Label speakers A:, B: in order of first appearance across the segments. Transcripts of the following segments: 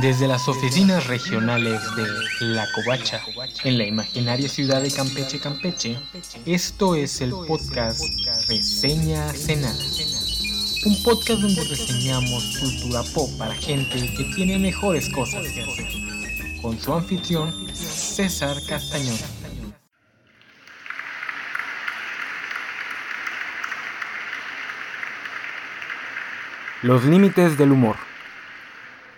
A: Desde las oficinas regionales de La Covacha, en la imaginaria ciudad de Campeche, Campeche, esto es el podcast Reseña Cenada. Un podcast donde reseñamos cultura pop para gente que tiene mejores cosas que hacer. Con su anfitrión, César Castañón. Los límites del humor.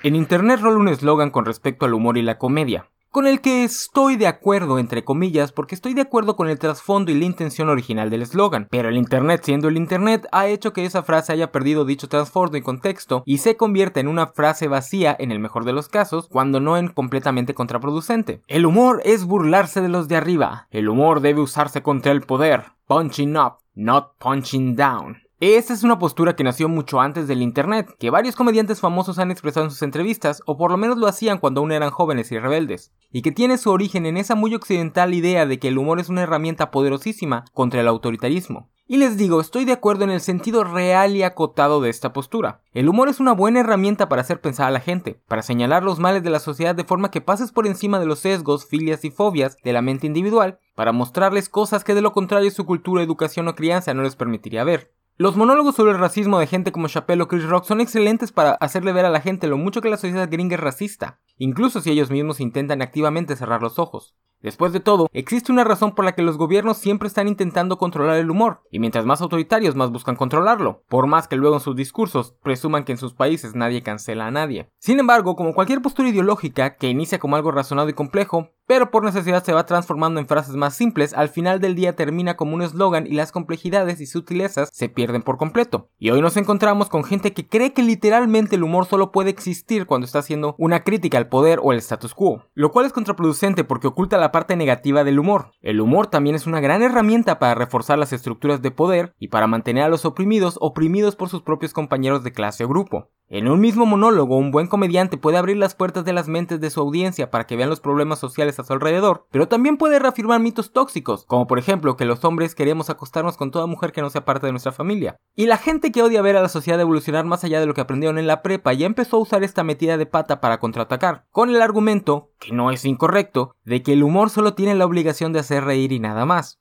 A: En internet rola un eslogan con respecto al humor y la comedia, con el que estoy de acuerdo, entre comillas, porque estoy de acuerdo con el trasfondo y la intención original del eslogan, pero el Internet siendo el Internet ha hecho que esa frase haya perdido dicho trasfondo y contexto y se convierta en una frase vacía en el mejor de los casos, cuando no en completamente contraproducente. El humor es burlarse de los de arriba, el humor debe usarse contra el poder, punching up, not punching down. Esa es una postura que nació mucho antes del Internet, que varios comediantes famosos han expresado en sus entrevistas, o por lo menos lo hacían cuando aún eran jóvenes y rebeldes, y que tiene su origen en esa muy occidental idea de que el humor es una herramienta poderosísima contra el autoritarismo. Y les digo, estoy de acuerdo en el sentido real y acotado de esta postura. El humor es una buena herramienta para hacer pensar a la gente, para señalar los males de la sociedad de forma que pases por encima de los sesgos, filias y fobias de la mente individual, para mostrarles cosas que de lo contrario su cultura, educación o crianza no les permitiría ver. Los monólogos sobre el racismo de gente como Chappelle o Chris Rock son excelentes para hacerle ver a la gente lo mucho que la sociedad gringa es racista, incluso si ellos mismos intentan activamente cerrar los ojos. Después de todo, existe una razón por la que los gobiernos siempre están intentando controlar el humor, y mientras más autoritarios más buscan controlarlo, por más que luego en sus discursos presuman que en sus países nadie cancela a nadie. Sin embargo, como cualquier postura ideológica que inicia como algo razonado y complejo, pero por necesidad se va transformando en frases más simples, al final del día termina como un eslogan y las complejidades y sutilezas se pierden por completo. Y hoy nos encontramos con gente que cree que literalmente el humor solo puede existir cuando está haciendo una crítica al poder o el status quo, lo cual es contraproducente porque oculta la parte negativa del humor. El humor también es una gran herramienta para reforzar las estructuras de poder y para mantener a los oprimidos oprimidos por sus propios compañeros de clase o grupo. En un mismo monólogo, un buen comediante puede abrir las puertas de las mentes de su audiencia para que vean los problemas sociales a su alrededor, pero también puede reafirmar mitos tóxicos, como por ejemplo que los hombres queremos acostarnos con toda mujer que no sea parte de nuestra familia. Y la gente que odia ver a la sociedad evolucionar más allá de lo que aprendieron en la prepa ya empezó a usar esta metida de pata para contraatacar, con el argumento, que no es incorrecto, de que el humor solo tiene la obligación de hacer reír y nada más.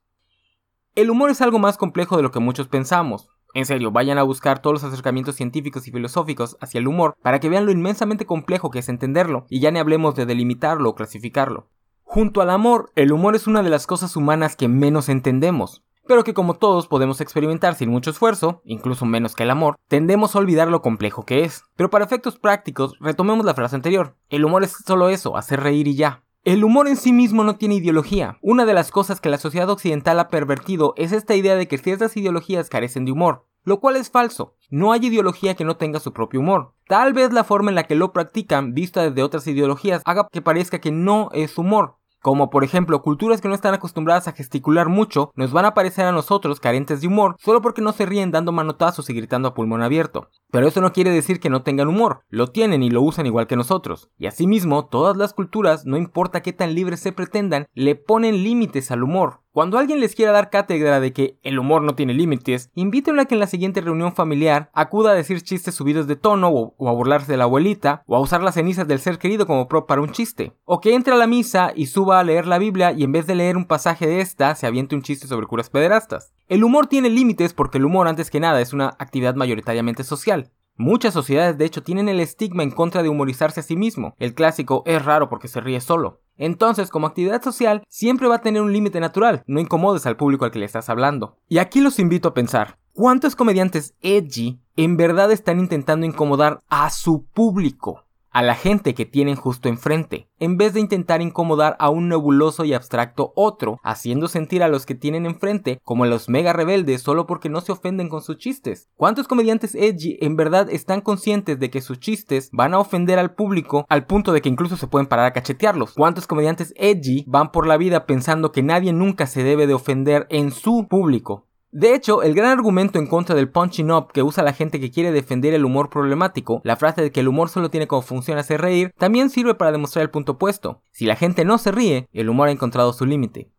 A: El humor es algo más complejo de lo que muchos pensamos. En serio, vayan a buscar todos los acercamientos científicos y filosóficos hacia el humor para que vean lo inmensamente complejo que es entenderlo, y ya ni hablemos de delimitarlo o clasificarlo. Junto al amor, el humor es una de las cosas humanas que menos entendemos, pero que como todos podemos experimentar sin mucho esfuerzo, incluso menos que el amor, tendemos a olvidar lo complejo que es. Pero para efectos prácticos, retomemos la frase anterior. El humor es solo eso, hacer reír y ya. El humor en sí mismo no tiene ideología. Una de las cosas que la sociedad occidental ha pervertido es esta idea de que ciertas ideologías carecen de humor, lo cual es falso. No hay ideología que no tenga su propio humor. Tal vez la forma en la que lo practican, vista desde otras ideologías, haga que parezca que no es humor. Como por ejemplo, culturas que no están acostumbradas a gesticular mucho nos van a parecer a nosotros carentes de humor solo porque no se ríen dando manotazos y gritando a pulmón abierto. Pero eso no quiere decir que no tengan humor, lo tienen y lo usan igual que nosotros. Y asimismo, todas las culturas, no importa qué tan libres se pretendan, le ponen límites al humor. Cuando alguien les quiera dar cátedra de que el humor no tiene límites, invítenlo a que en la siguiente reunión familiar acuda a decir chistes subidos de tono o, a burlarse de la abuelita o a usar las cenizas del ser querido como prop para un chiste. O que entre a la misa y suba a leer la Biblia y en vez de leer un pasaje de esta se aviente un chiste sobre curas pederastas. El humor tiene límites porque el humor antes que nada es una actividad mayoritariamente social. Muchas sociedades de hecho tienen el estigma en contra de humorizarse a sí mismo. El clásico es raro porque se ríe solo. Entonces, como actividad social, siempre va a tener un límite natural, no incomodes al público al que le estás hablando. Y aquí los invito a pensar, ¿cuántos comediantes edgy en verdad están intentando incomodar a su público? A la gente que tienen justo enfrente, en vez de intentar incomodar a un nebuloso y abstracto otro, haciendo sentir a los que tienen enfrente como los mega rebeldes solo porque no se ofenden con sus chistes. ¿Cuántos comediantes edgy en verdad están conscientes de que sus chistes van a ofender al público al punto de que incluso se pueden parar a cachetearlos? ¿Cuántos comediantes edgy van por la vida pensando que nadie nunca se debe de ofender en su público? De hecho, el gran argumento en contra del punching up que usa la gente que quiere defender el humor problemático, la frase de que el humor solo tiene como función hacer reír, también sirve para demostrar el punto opuesto. Si la gente no se ríe, el humor ha encontrado su límite.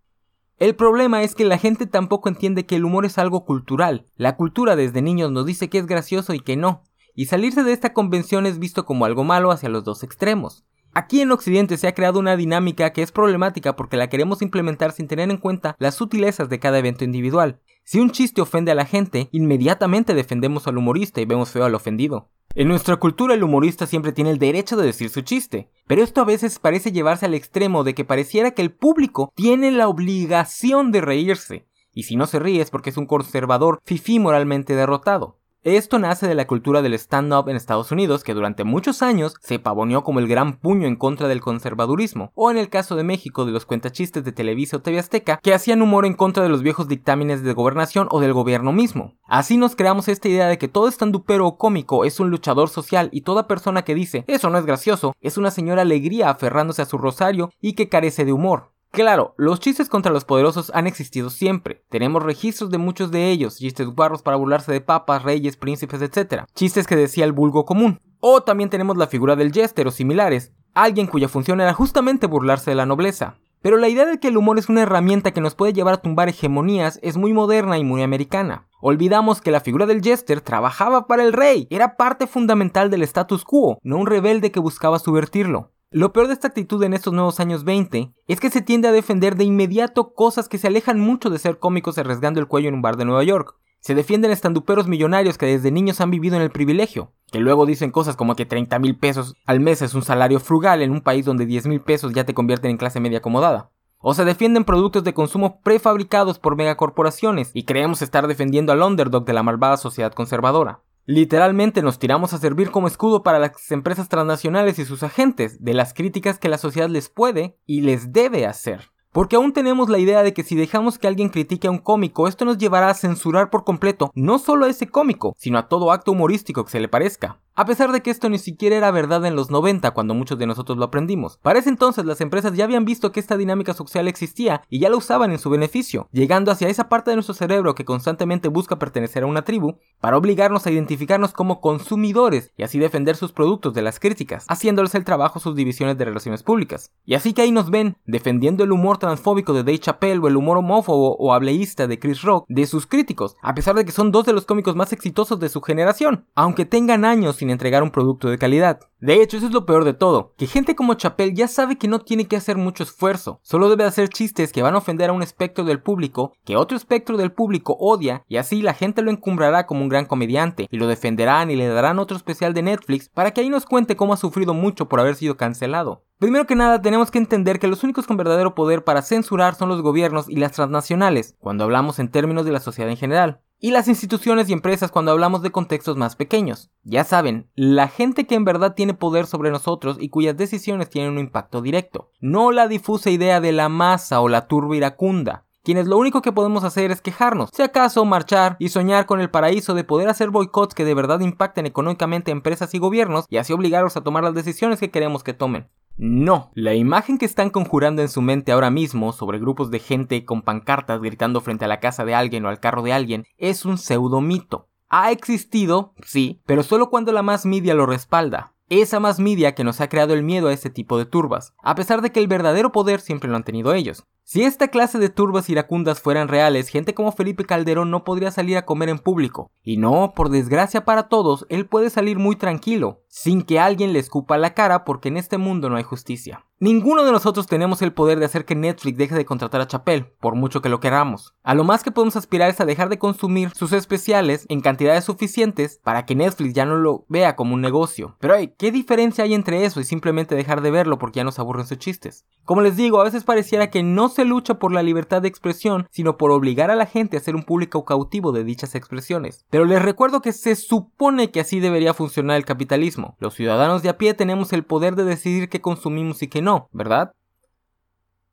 A: El problema es que la gente tampoco entiende que el humor es algo cultural. La cultura desde niños nos dice que es gracioso y que no. y salirse de esta convención es visto como algo malo hacia los dos extremos. Aquí en Occidente se ha creado una dinámica que es problemática porque la queremos implementar sin tener en cuenta las sutilezas de cada evento individual. Si un chiste ofende a la gente, inmediatamente defendemos al humorista y vemos feo al ofendido. En nuestra cultura el humorista siempre tiene el derecho de decir su chiste, pero esto a veces parece llevarse al extremo de que pareciera que el público tiene la obligación de reírse, y si no se ríe es porque es un conservador fifí moralmente derrotado. Esto nace de la cultura del stand-up en Estados Unidos, que durante muchos años se pavoneó como el gran puño en contra del conservadurismo, o en el caso de México de los cuentachistes de Televisa o TV Azteca, que hacían humor en contra de los viejos dictámenes de gobernación o del gobierno mismo. Así nos creamos esta idea de que todo estandupero o cómico es un luchador social y toda persona que dice eso no es gracioso es una señora alegría aferrándose a su rosario y que carece de humor. Claro, los chistes contra los poderosos han existido siempre. Tenemos registros de muchos de ellos, chistes guarros para burlarse de papas, reyes, príncipes, etc. Chistes que decía el vulgo común. O también tenemos la figura del jester o similares, alguien cuya función era justamente burlarse de la nobleza. Pero la idea de que el humor es una herramienta que nos puede llevar a tumbar hegemonías es muy moderna y muy americana. Olvidamos que la figura del jester trabajaba para el rey, era parte fundamental del status quo, no un rebelde que buscaba subvertirlo. Lo peor de esta actitud en estos nuevos años 20 es que se tiende a defender de inmediato cosas que se alejan mucho de ser cómicos arriesgando el cuello en un bar de Nueva York. Se defienden estanduperos millonarios que desde niños han vivido en el privilegio, que luego dicen cosas como que 30 mil pesos al mes es un salario frugal en un país donde 10 mil pesos ya te convierten en clase media acomodada. O se defienden productos de consumo prefabricados por megacorporaciones y creemos estar defendiendo al underdog de la malvada sociedad conservadora. Literalmente nos tiramos a servir como escudo para las empresas transnacionales y sus agentes de las críticas que la sociedad les puede y les debe hacer. Porque aún tenemos la idea de que si dejamos que alguien critique a un cómico, esto nos llevará a censurar por completo no solo a ese cómico, sino a todo acto humorístico que se le parezca. A pesar de que esto ni siquiera era verdad en los 90 cuando muchos de nosotros lo aprendimos. Para ese entonces las empresas ya habían visto que esta dinámica social existía y ya la usaban en su beneficio, llegando hacia esa parte de nuestro cerebro que constantemente busca pertenecer a una tribu, para obligarnos a identificarnos como consumidores y así defender sus productos de las críticas, haciéndoles el trabajo sus divisiones de relaciones públicas. Y así que ahí nos ven, defendiendo el humor transfóbico de Dave Chappelle o el humor homófobo o hableísta de Chris Rock de sus críticos, a pesar de que son dos de los cómicos más exitosos de su generación, aunque tengan años sin entregar un producto de calidad. De hecho, eso es lo peor de todo, que gente como Chappelle ya sabe que no tiene que hacer mucho esfuerzo, solo debe hacer chistes que van a ofender a un espectro del público que otro espectro del público odia y así la gente lo encumbrará como un gran comediante y lo defenderán y le darán otro especial de Netflix para que ahí nos cuente cómo ha sufrido mucho por haber sido cancelado. Primero que nada, tenemos que entender que los únicos con verdadero poder para censurar son los gobiernos y las transnacionales, cuando hablamos en términos de la sociedad en general y las instituciones y empresas cuando hablamos de contextos más pequeños. Ya saben, la gente que en verdad tiene poder sobre nosotros y cuyas decisiones tienen un impacto directo, no la difusa idea de la masa o la turba iracunda, quienes lo único que podemos hacer es quejarnos, si acaso marchar y soñar con el paraíso de poder hacer boicots que de verdad impacten económicamente a empresas y gobiernos y así obligarlos a tomar las decisiones que queremos que tomen. No, la imagen que están conjurando en su mente ahora mismo sobre grupos de gente con pancartas gritando frente a la casa de alguien o al carro de alguien es un pseudomito. Ha existido, sí, pero solo cuando la más media lo respalda. Esa más media que nos ha creado el miedo a este tipo de turbas, a pesar de que el verdadero poder siempre lo han tenido ellos. Si esta clase de turbas iracundas fueran reales, gente como Felipe Calderón no podría salir a comer en público. Y no, por desgracia para todos, él puede salir muy tranquilo, sin que alguien le escupa la cara porque en este mundo no hay justicia. Ninguno de nosotros tenemos el poder de hacer que Netflix deje de contratar a Chappelle, por mucho que lo queramos. A lo más que podemos aspirar es a dejar de consumir sus especiales en cantidades suficientes para que Netflix ya no lo vea como un negocio. Pero hey, ¿qué diferencia hay entre eso y simplemente dejar de verlo porque ya nos aburren sus chistes? Como les digo, a veces pareciera que no se lucha por la libertad de expresión, sino por obligar a la gente a ser un público cautivo de dichas expresiones. Pero les recuerdo que se supone que así debería funcionar el capitalismo. Los ciudadanos de a pie tenemos el poder de decidir qué consumimos y qué no ¿verdad?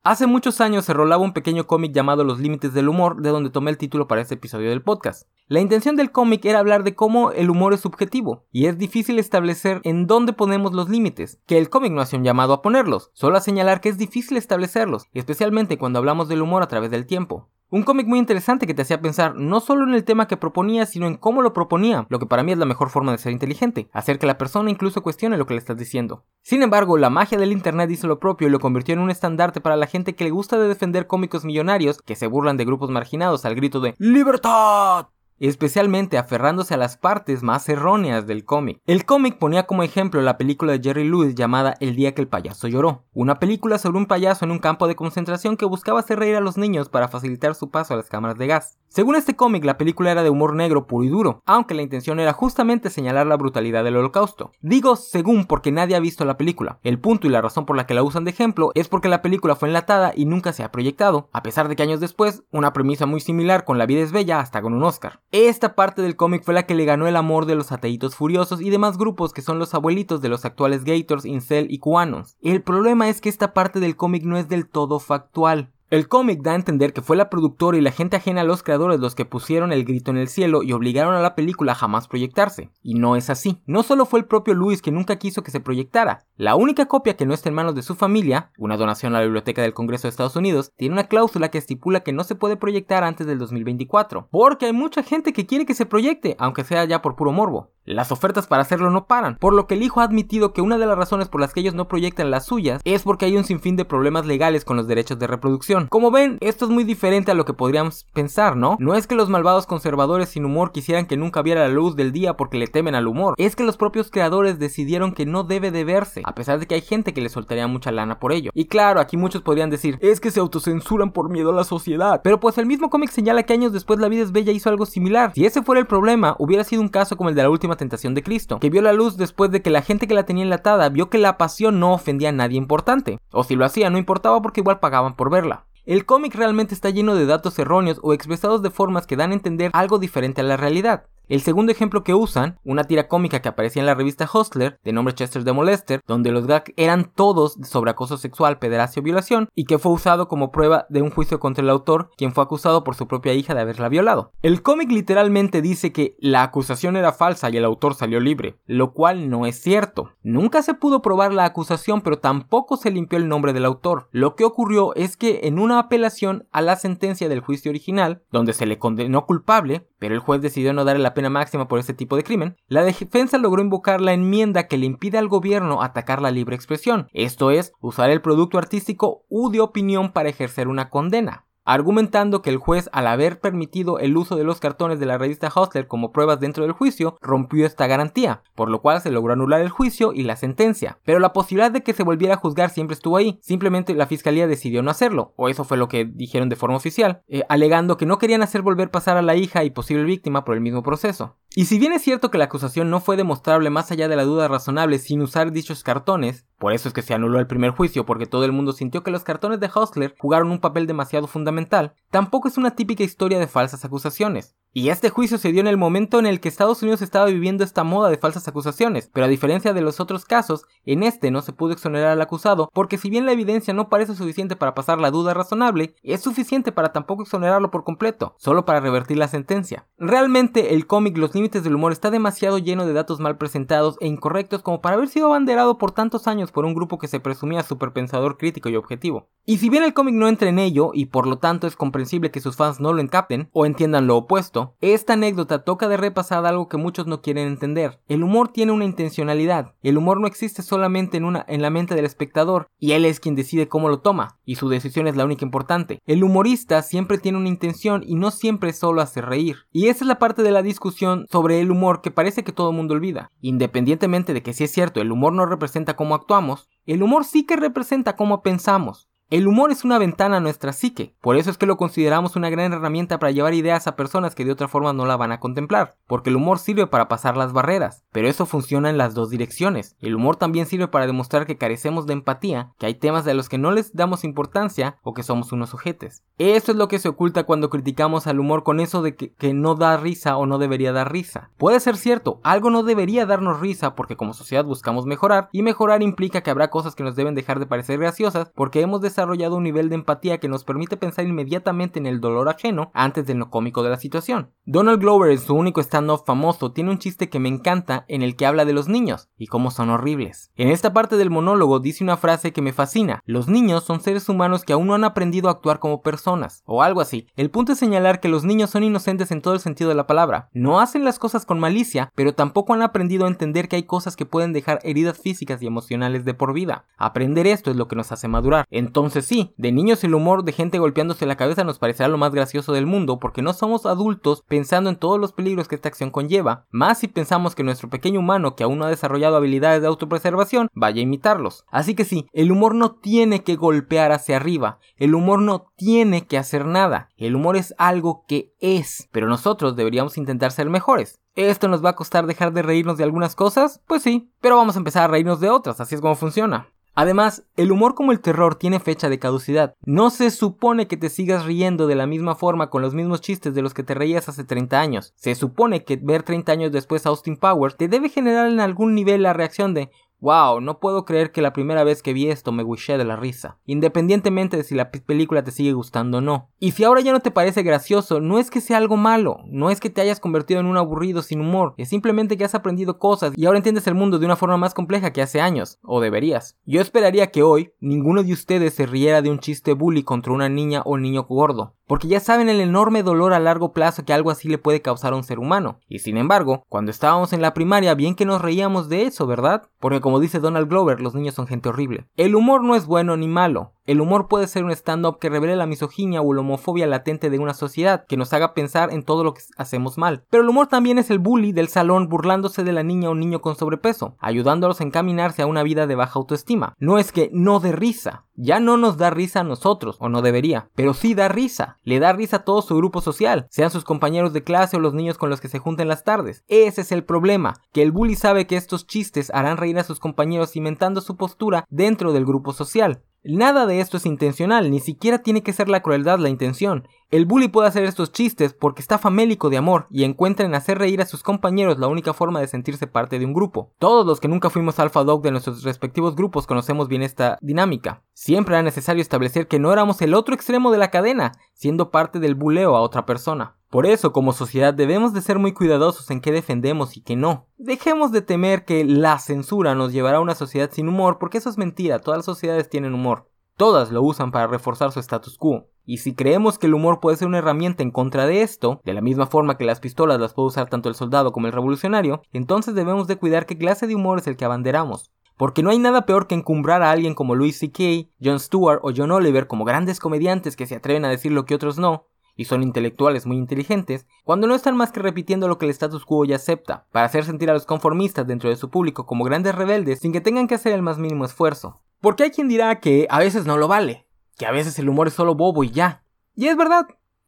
A: Hace muchos años se rolaba un pequeño cómic llamado Los Límites del Humor, de donde tomé el título para este episodio del podcast. La intención del cómic era hablar de cómo el humor es subjetivo, y es difícil establecer en dónde ponemos los límites, que el cómic no hace un llamado a ponerlos, solo a señalar que es difícil establecerlos, especialmente cuando hablamos del humor a través del tiempo. Un cómic muy interesante que te hacía pensar no solo en el tema que proponía, sino en cómo lo proponía, lo que para mí es la mejor forma de ser inteligente, hacer que la persona incluso cuestione lo que le estás diciendo. Sin embargo, la magia del internet hizo lo propio y lo convirtió en un estandarte para la gente que le gusta de defender cómicos millonarios que se burlan de grupos marginados al grito de ¡Libertad! Especialmente aferrándose a las partes más erróneas del cómic. El cómic ponía como ejemplo la película de Jerry Lewis llamada El día que el payaso lloró, una película sobre un payaso en un campo de concentración que buscaba hacer reír a los niños para facilitar su paso a las cámaras de gas. Según este cómic, la película era de humor negro puro y duro, aunque la intención era justamente señalar la brutalidad del holocausto. Digo según porque nadie ha visto la película. El punto y la razón por la que la usan de ejemplo es porque la película fue enlatada y nunca se ha proyectado, a pesar de que años después, una premisa muy similar con La vida es bella hasta con un Oscar. Esta parte del cómic fue la que le ganó el amor de los ateitos furiosos y demás grupos que son los abuelitos de los actuales Gators, Incel y Cuanos. El problema es que esta parte del cómic no es del todo factual. El cómic da a entender que fue la productora y la gente ajena a los creadores los que pusieron el grito en el cielo y obligaron a la película a jamás proyectarse. Y no es así. No solo fue el propio Lewis que nunca quiso que se proyectara. La única copia que no está en manos de su familia, una donación a la Biblioteca del Congreso de Estados Unidos, tiene una cláusula que estipula que no se puede proyectar antes del 2024. Porque hay mucha gente que quiere que se proyecte, aunque sea ya por puro morbo. Las ofertas para hacerlo no paran, por lo que el hijo ha admitido que una de las razones por las que ellos no proyectan las suyas es porque hay un sinfín de problemas legales con los derechos de reproducción. Como ven, esto es muy diferente a lo que podríamos pensar, ¿no? No es que los malvados conservadores sin humor quisieran que nunca viera la luz del día porque le temen al humor, es que los propios creadores decidieron que no debe de verse, a pesar de que hay gente que le soltaría mucha lana por ello. Y claro, aquí muchos podrían decir, es que se autocensuran por miedo a la sociedad, pero pues el mismo cómic señala que años después La vida es bella hizo algo similar. Si ese fuera el problema, hubiera sido un caso como el de la última tentación de Cristo, que vio la luz después de que la gente que la tenía enlatada vio que la pasión no ofendía a nadie importante, o si lo hacía no importaba porque igual pagaban por verla. El cómic realmente está lleno de datos erróneos o expresados de formas que dan a entender algo diferente a la realidad. El segundo ejemplo que usan, una tira cómica que aparecía en la revista Hustler, de nombre Chester de Molester, donde los gags eran todos sobre acoso sexual, pederastia o violación, y que fue usado como prueba de un juicio contra el autor, quien fue acusado por su propia hija de haberla violado. El cómic literalmente dice que la acusación era falsa y el autor salió libre, lo cual no es cierto. Nunca se pudo probar la acusación, pero tampoco se limpió el nombre del autor. Lo que ocurrió es que en una apelación a la sentencia del juicio original, donde se le condenó culpable, pero el juez decidió no darle la pena máxima por este tipo de crimen, la defensa logró invocar la enmienda que le impide al gobierno atacar la libre expresión, esto es, usar el producto artístico u de opinión para ejercer una condena argumentando que el juez al haber permitido el uso de los cartones de la revista Hustler como pruebas dentro del juicio, rompió esta garantía, por lo cual se logró anular el juicio y la sentencia. Pero la posibilidad de que se volviera a juzgar siempre estuvo ahí, simplemente la fiscalía decidió no hacerlo, o eso fue lo que dijeron de forma oficial, eh, alegando que no querían hacer volver pasar a la hija y posible víctima por el mismo proceso. Y si bien es cierto que la acusación no fue demostrable más allá de la duda razonable sin usar dichos cartones, por eso es que se anuló el primer juicio porque todo el mundo sintió que los cartones de Hustler jugaron un papel demasiado fundamental, tampoco es una típica historia de falsas acusaciones. Y este juicio se dio en el momento en el que Estados Unidos estaba viviendo esta moda de falsas acusaciones, pero a diferencia de los otros casos, en este no se pudo exonerar al acusado porque si bien la evidencia no parece suficiente para pasar la duda razonable, es suficiente para tampoco exonerarlo por completo, solo para revertir la sentencia. Realmente el cómic Los Límites del Humor está demasiado lleno de datos mal presentados e incorrectos como para haber sido abanderado por tantos años por un grupo que se presumía superpensador crítico y objetivo. Y si bien el cómic no entra en ello, y por lo tanto es comprensible que sus fans no lo encapten o entiendan lo opuesto, esta anécdota toca de repasar algo que muchos no quieren entender. El humor tiene una intencionalidad. El humor no existe solamente en la mente del espectador, y él es quien decide cómo lo toma, y su decisión es la única importante. El humorista siempre tiene una intención y no siempre solo hace reír. Y esa es la parte de la discusión sobre el humor que parece que todo el mundo olvida. Independientemente de que si es cierto, el humor no representa cómo actuamos, el humor sí que representa cómo pensamos. El humor es una ventana a nuestra psique, por eso es que lo consideramos una gran herramienta para llevar ideas a personas que de otra forma no la van a contemplar, porque el humor sirve para pasar las barreras, pero eso funciona en las dos direcciones. El humor también sirve para demostrar que carecemos de empatía, que hay temas de los que no les damos importancia o que somos unos sujetes. Eso es lo que se oculta cuando criticamos al humor con eso de que, que no da risa o no debería dar risa. Puede ser cierto, algo no debería darnos risa porque como sociedad buscamos mejorar, y mejorar implica que habrá cosas que nos deben dejar de parecer graciosas porque hemos de desarrollado un nivel de empatía que nos permite pensar inmediatamente en el dolor ajeno antes de lo cómico de la situación. Donald Glover en su único stand-up famoso tiene un chiste que me encanta en el que habla de los niños y cómo son horribles. En esta parte del monólogo dice una frase que me fascina. Los niños son seres humanos que aún no han aprendido a actuar como personas, o algo así. El punto es señalar que los niños son inocentes en todo el sentido de la palabra. No hacen las cosas con malicia, pero tampoco han aprendido a entender que hay cosas que pueden dejar heridas físicas y emocionales de por vida. Aprender esto es lo que nos hace madurar. Entonces Entonces sí, de niños el humor de gente golpeándose la cabeza nos parecerá lo más gracioso del mundo porque no somos adultos pensando en todos los peligros que esta acción conlleva, más si pensamos que nuestro pequeño humano que aún no ha desarrollado habilidades de autopreservación vaya a imitarlos. Así que sí, el humor no tiene que golpear hacia arriba, el humor no tiene que hacer nada, el humor es algo que es, pero nosotros deberíamos intentar ser mejores. ¿Esto nos va a costar dejar de reírnos de algunas cosas? Pues sí, pero vamos a empezar a reírnos de otras, así es como funciona. Además, el humor como el terror tiene fecha de caducidad. No se supone que te sigas riendo de la misma forma con los mismos chistes de los que te reías hace 30 años. Se supone que ver 30 años después a Austin Powers te debe generar en algún nivel la reacción de Wow, no puedo creer que la primera vez que vi esto me wishé de la risa, independientemente de si la película te sigue gustando o no. Y si ahora ya no te parece gracioso, no es que sea algo malo, no es que te hayas convertido en un aburrido sin humor, es simplemente que has aprendido cosas y ahora entiendes el mundo de una forma más compleja que hace años, o deberías. Yo esperaría que hoy ninguno de ustedes se riera de un chiste bully contra una niña o niño gordo, porque ya saben el enorme dolor a largo plazo que algo así le puede causar a un ser humano. Y sin embargo, cuando estábamos en la primaria, bien que nos reíamos de eso, ¿verdad? Porque como dice Donald Glover, los niños son gente horrible. El humor no es bueno ni malo, el humor puede ser un stand-up que revele la misoginia o la homofobia latente de una sociedad, que nos haga pensar en todo lo que hacemos mal. Pero el humor también es el bully del salón burlándose de la niña o niño con sobrepeso, ayudándolos a encaminarse a una vida de baja autoestima. No es que no dé risa, ya no nos da risa a nosotros, o no debería, pero sí da risa. Le da risa a todo su grupo social, sean sus compañeros de clase o los niños con los que se juntan las tardes. Ese es el problema, que el bully sabe que estos chistes harán reír a sus compañeros cimentando su postura dentro del grupo social. Nada de esto es intencional, ni siquiera tiene que ser la crueldad la intención. El bully puede hacer estos chistes porque está famélico de amor y encuentra en hacer reír a sus compañeros la única forma de sentirse parte de un grupo. Todos los que nunca fuimos alfa dog de nuestros respectivos grupos conocemos bien esta dinámica. Siempre era necesario establecer que no éramos el otro extremo de la cadena, siendo parte del buleo a otra persona. Por eso, como sociedad, debemos de ser muy cuidadosos en qué defendemos y qué no. Dejemos de temer que la censura nos llevará a una sociedad sin humor, porque eso es mentira, todas las sociedades tienen humor. Todas lo usan para reforzar su status quo. Y si creemos que el humor puede ser una herramienta en contra de esto, de la misma forma que las pistolas las puede usar tanto el soldado como el revolucionario, entonces debemos de cuidar qué clase de humor es el que abanderamos. Porque no hay nada peor que encumbrar a alguien como Louis C.K., Jon Stewart o John Oliver como grandes comediantes que se atreven a decir lo que otros no, y son intelectuales muy inteligentes, cuando no están más que repitiendo lo que el status quo ya acepta, para hacer sentir a los conformistas dentro de su público como grandes rebeldes sin que tengan que hacer el más mínimo esfuerzo. Porque hay quien dirá que a veces no lo vale, que a veces el humor es solo bobo y ya. Y es verdad.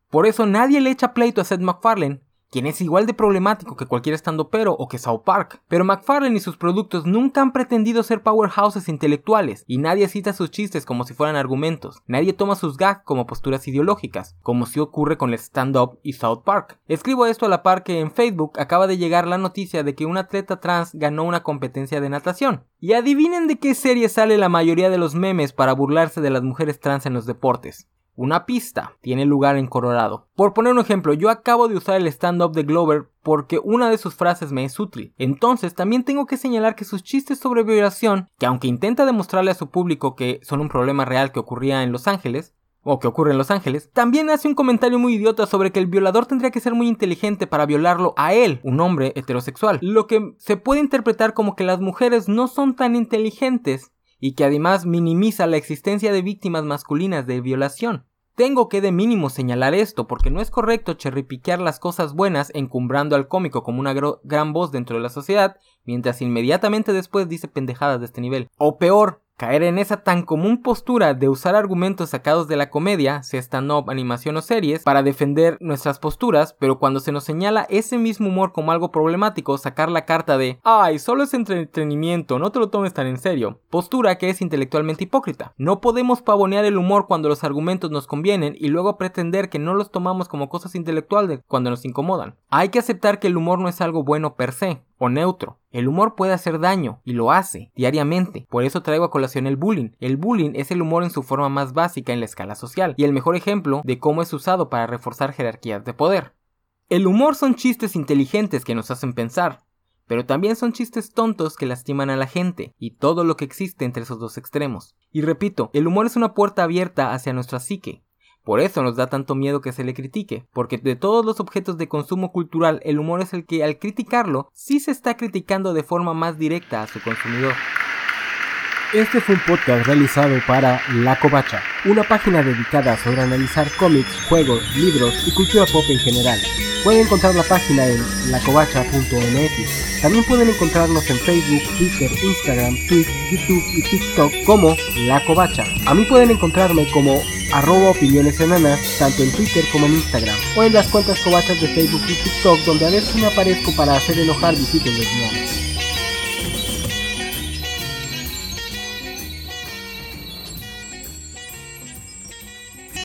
A: Por eso nadie le echa pleito a Seth MacFarlane, quien es igual de problemático que cualquier estando pero o que South Park. Pero McFarlane y sus productos nunca han pretendido ser powerhouses intelectuales, y nadie cita sus chistes como si fueran argumentos. Nadie toma sus gags como posturas ideológicas, como si ocurre con el stand-up y South Park. Escribo esto a la par que en Facebook acaba de llegar la noticia de que un atleta trans ganó una competencia de natación. Y adivinen de qué serie sale la mayoría de los memes para burlarse de las mujeres trans en los deportes una pista tiene lugar en Colorado. Por poner un ejemplo, yo acabo de usar el stand-up de Glover porque una de sus frases me es útil. Entonces también tengo que señalar que sus chistes sobre violación, que aunque intenta demostrarle a su público que son un problema real que ocurría en Los Ángeles, o que ocurre en Los Ángeles, también hace un comentario muy idiota sobre que el violador tendría que ser muy inteligente para violarlo a él, un hombre heterosexual, lo que se puede interpretar como que las mujeres no son tan inteligentes y que además minimiza la existencia de víctimas masculinas de violación. Tengo que de mínimo señalar esto, porque no es correcto cherripiquear las cosas buenas encumbrando al cómico como una gran voz dentro de la sociedad, mientras inmediatamente después dice pendejadas de este nivel. O peor, Caer en esa tan común postura de usar argumentos sacados de la comedia, sea stand-up, animación o series, para defender nuestras posturas, pero cuando se nos señala ese mismo humor como algo problemático, sacar la carta de ¡Ay, solo es entretenimiento, no te lo tomes tan en serio! Postura que es intelectualmente hipócrita. No podemos pavonear el humor cuando los argumentos nos convienen y luego pretender que no los tomamos como cosas intelectuales cuando nos incomodan. Hay que aceptar que el humor no es algo bueno per se, o neutro. El humor puede hacer daño, y lo hace, diariamente. Por eso traigo a colación el bullying. El bullying es el humor en su forma más básica en la escala social, y el mejor ejemplo de cómo es usado para reforzar jerarquías de poder. El humor son chistes inteligentes que nos hacen pensar, pero también son chistes tontos que lastiman a la gente, y todo lo que existe entre esos dos extremos. Y repito, el humor es una puerta abierta hacia nuestra psique, por eso nos da tanto miedo que se le critique, porque de todos los objetos de consumo cultural, el humor es el que al criticarlo, sí se está criticando de forma más directa a su consumidor.
B: Este fue un podcast realizado para La Covacha, una página dedicada sobre analizar cómics, juegos, libros y cultura pop en general. Pueden encontrar la página en lacovacha.mx. También pueden encontrarnos en Facebook, Twitter, Instagram, Twitch, YouTube y TikTok como La Covacha. A mí pueden encontrarme como arroba opiniones enanas, tanto en Twitter como en Instagram, o en las cuentas covachas de Facebook y TikTok, donde a veces me aparezco para hacer enojar visitas lesbianas.